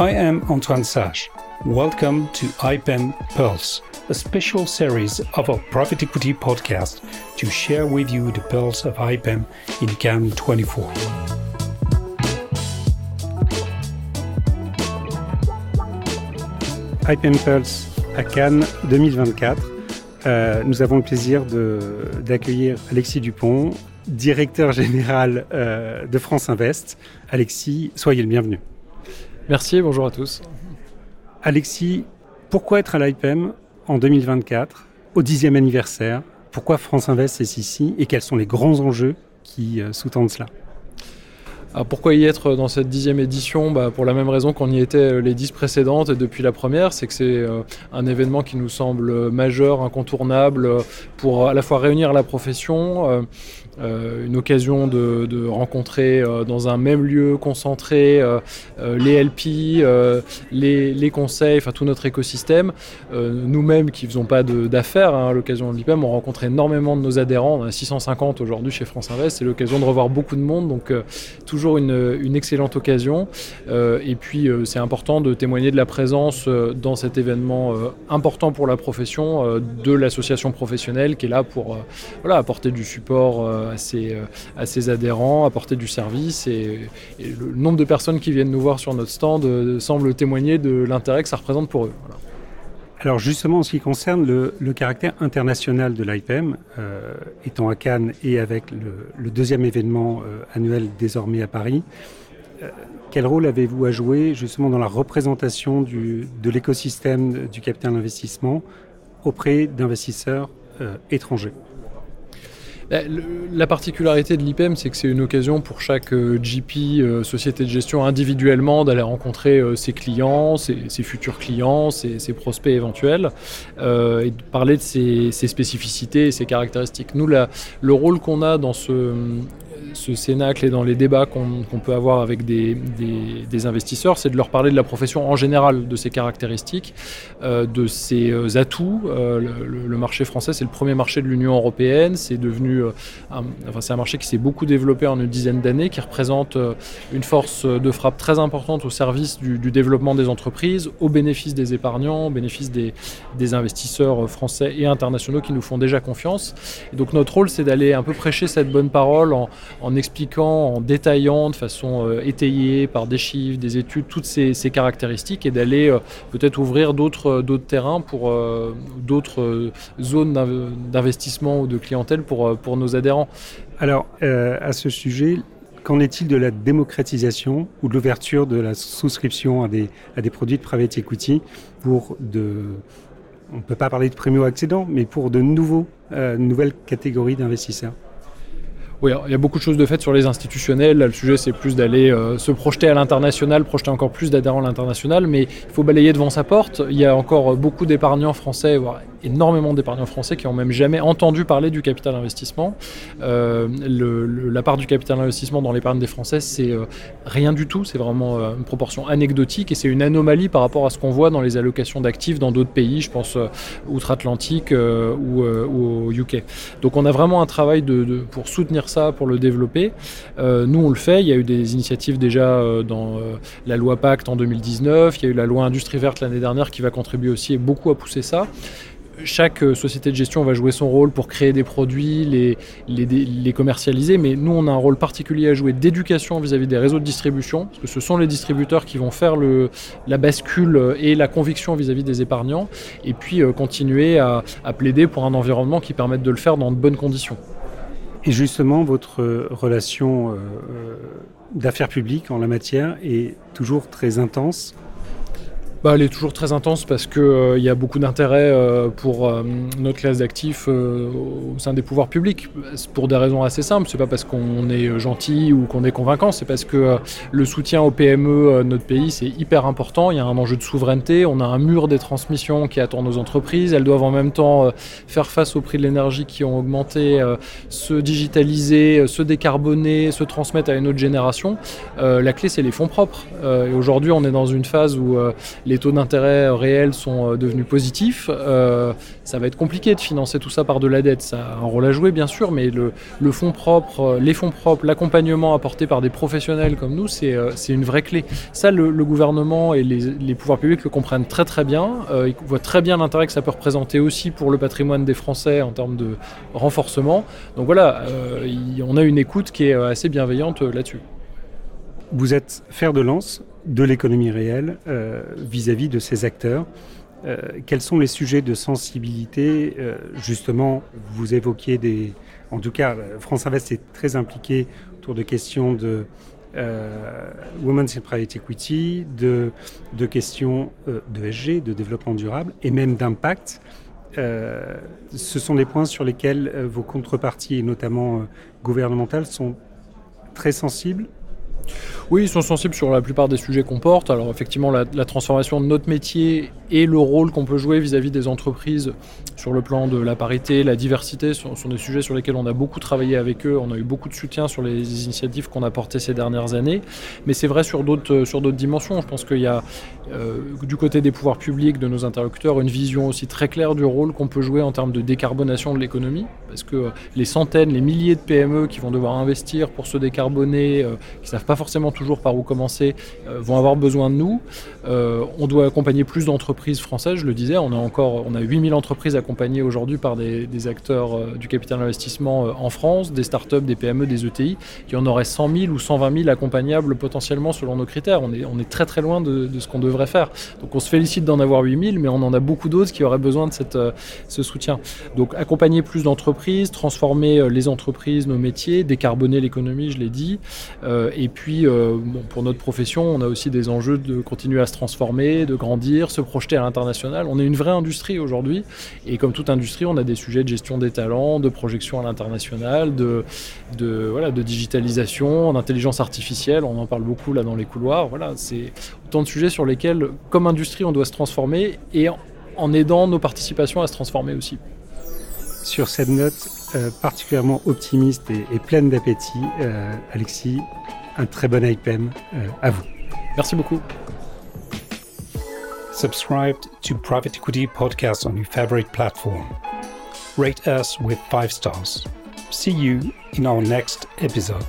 I am Antoine Sage. Welcome to IPEM Pulse, a special series of our private equity podcast to share with you the pulse of IPEM in Cannes 24. IPEM Pulse à Cannes 2024. Euh, nous avons le plaisir d'accueillir Alexis Dupont, directeur général euh, de France Invest. Alexis, soyez le bienvenu. Merci, bonjour à tous. Alexis, pourquoi être à l'IPEM en 2024, au dixième anniversaire? Pourquoi France Invest est ici et quels sont les grands enjeux qui euh, sous-tendent cela? Ah, pourquoi y être dans cette dixième édition bah, Pour la même raison qu'on y était euh, les dix précédentes et depuis la première, c'est que c'est euh, un événement qui nous semble majeur, incontournable, pour à la fois réunir la profession, euh, une occasion de, rencontrer euh, dans un même lieu concentré euh, les LP, les, conseils, enfin tout notre écosystème. Nous-mêmes qui ne faisons pas d'affaires hein, à l'occasion de l'IPEM, on rencontre énormément de nos adhérents. On a 650 aujourd'hui chez France Invest. C'est l'occasion de revoir beaucoup de monde, donc une, une, excellente occasion. et puis c'est important de témoigner de la présence dans cet événement important pour la profession de l'association professionnelle qui est là pour voilà, apporter du support à ses, euh, adhérents, apporter du service. Et, le nombre de personnes qui viennent nous voir sur notre stand euh, semble témoigner de l'intérêt que ça représente pour eux. Alors justement, en ce qui concerne le, caractère international de l'IPM, euh, étant à Cannes et avec le, deuxième événement annuel désormais à Paris, quel rôle avez-vous à jouer justement dans la représentation de l'écosystème du capital investissement auprès d'investisseurs étrangers? La particularité de l'IPEM, c'est que c'est une occasion pour chaque euh, GP, euh, société de gestion individuellement, d'aller rencontrer euh, ses clients, ses, futurs clients, ses, prospects éventuels, et de parler de ses, spécificités et ses caractéristiques. Nous, le rôle qu'on a dans ce, ce cénacle et dans les débats qu'on peut avoir avec des, investisseurs, c'est de leur parler de la profession en général, de ses caractéristiques, euh, de ses euh, atouts. Euh, le, marché français, c'est le premier marché de l'Union européenne. C'est devenu, un, enfin, c'est un marché qui s'est beaucoup développé en une dizaine d'années, qui représente une force de frappe très importante au service du, développement des entreprises, au bénéfice des épargnants, au bénéfice des, investisseurs français et internationaux qui nous font déjà confiance. donc notre rôle, c'est d'aller un peu prêcher cette bonne parole en, en expliquant, en détaillant de façon euh, étayée par des chiffres, des études, toutes ces, caractéristiques et d'aller euh, peut-être ouvrir d'autres euh, terrains pour d'autres zones d'investissement ou de clientèle pour, nos adhérents. Alors, à ce sujet, Qu'en est-il de la démocratisation ou de l'ouverture de la souscription à des, à des produits de private equity pour de, on ne peut pas parler de primo-accédants, mais pour de nouveaux, nouvelles catégories d'investisseurs? Oui, il y a beaucoup de choses de fait sur les institutionnels. Là, le sujet, c'est plus d'aller euh, se projeter à l'international, projeter encore plus d'adhérents à l'international, mais il faut balayer devant sa porte. Il y a encore beaucoup d'épargnants français, voire énormément d'épargnants français qui n'ont même jamais entendu parler du capital investissement. Euh, la part du capital investissement dans l'épargne des Français, c'est euh, rien du tout. C'est vraiment une proportion anecdotique et c'est une anomalie par rapport à ce qu'on voit dans les allocations d'actifs dans d'autres pays, je pense outre-Atlantique ou, au UK. Donc on a vraiment un travail pour soutenir ça, pour le développer. Euh, nous, on le fait. Il y a eu des initiatives déjà euh, dans euh, la loi Pacte en 2019. Il y a eu la loi Industrie verte l'année dernière qui va contribuer aussi beaucoup à pousser ça chaque société de gestion va jouer son rôle pour créer des produits, les, commercialiser, mais nous, on a un rôle particulier à jouer d'éducation vis-à-vis des réseaux de distribution, parce que ce sont les distributeurs qui vont faire la bascule et la conviction vis-à-vis des épargnants, et puis continuer à, plaider pour un environnement qui permette de le faire dans de bonnes conditions. Et justement, votre relation euh, euh, d'affaires publiques en la matière est toujours très intense bah, elle est toujours très intense parce qu'il euh, y a beaucoup d'intérêt euh, pour euh, notre classe d'actifs au sein des pouvoirs publics. Pour des raisons assez simples. C'est pas parce qu'on est gentil ou qu'on est convaincant, c'est parce que le soutien aux PME de notre pays, c'est hyper important. Il y a un enjeu de souveraineté. On a un mur des transmissions qui attend nos entreprises. Elles doivent en même temps faire face aux prix de l'énergie qui ont augmenté, se digitaliser, se décarboner, se transmettre à une autre génération. la clé, c'est les fonds propres. et aujourd'hui, on est dans une phase où les taux d'intérêt réels sont devenus positifs, ça va être compliqué de financer tout ça par de la dette. Ça a un rôle à jouer, bien sûr, mais le, le propre, les fonds propres, l'accompagnement apporté par des professionnels comme nous, c'est une vraie clé. Ça, le, gouvernement et les, pouvoirs publics le comprennent très très bien. ils voient très bien l'intérêt que ça peut représenter aussi pour le patrimoine des Français en termes de renforcement. Donc voilà, on a une écoute qui est assez bienveillante là-dessus. Vous êtes fer de lance de l'économie réelle euh, vis-à-vis de ces acteurs. Euh, quels sont les sujets de sensibilité euh, Justement, vous évoquiez des... En tout cas, France Invest est très impliqué autour de questions de Women's in Private Equity, de, de questions de SG, de développement durable et même d'impact. ce sont des points sur lesquels vos contreparties, notamment gouvernementales, sont très sensibles? Oui, ils sont sensibles sur la plupart des sujets qu'on porte. Alors effectivement, la, transformation de notre métier et le rôle qu'on peut jouer vis-à-vis des entreprises sur le plan de la parité, la diversité, sont, des sujets sur lesquels on a beaucoup travaillé avec eux. On a eu beaucoup de soutien sur les initiatives qu'on a portées ces dernières années. Mais c'est vrai sur d'autres d'autres dimensions. Je pense qu'il y a euh, du côté des pouvoirs publics, de nos interlocuteurs, une vision aussi très claire du rôle qu'on peut jouer en termes de décarbonation de l'économie. Parce que les centaines, les milliers de PME qui vont devoir investir pour se décarboner, euh, qui ne savent pas forcément toujours par où commencer, euh, vont avoir besoin de nous. Euh, on doit accompagner plus d'entreprises françaises, je le disais, on a encore on a 8000 entreprises accompagnées aujourd'hui par des, acteurs euh, du capital investissement en France, des startups, des PME, des ETI. Il y en aurait 100 000 ou 120 000 accompagnables potentiellement selon nos critères. On est, on est très très loin de, ce qu'on devrait faire. Donc on se félicite d'en avoir 8000, mais on en a beaucoup d'autres qui auraient besoin de cette, ce soutien. Donc accompagner plus d'entreprises, transformer les entreprises, nos métiers, décarboner l'économie, je l'ai dit, et puis pour notre profession, on a aussi des enjeux de continuer à se transformer, de grandir, se projeter à l'international. On est une vraie industrie aujourd'hui, et comme toute industrie, on a des sujets de gestion des talents, de projection à l'international, de, de, voilà, de digitalisation, d'intelligence artificielle. On en parle beaucoup là dans les couloirs. Voilà, c'est autant de sujets sur lesquels, comme industrie, on doit se transformer et en aidant nos participations à se transformer aussi. Sur cette note euh, particulièrement optimiste et, pleine d'appétit, euh, Alexis, un très bon IPM euh, à vous. Merci beaucoup. Subscribe to Private Equity Podcast on your favorite platform. Rate us with five stars. See you in our next episode.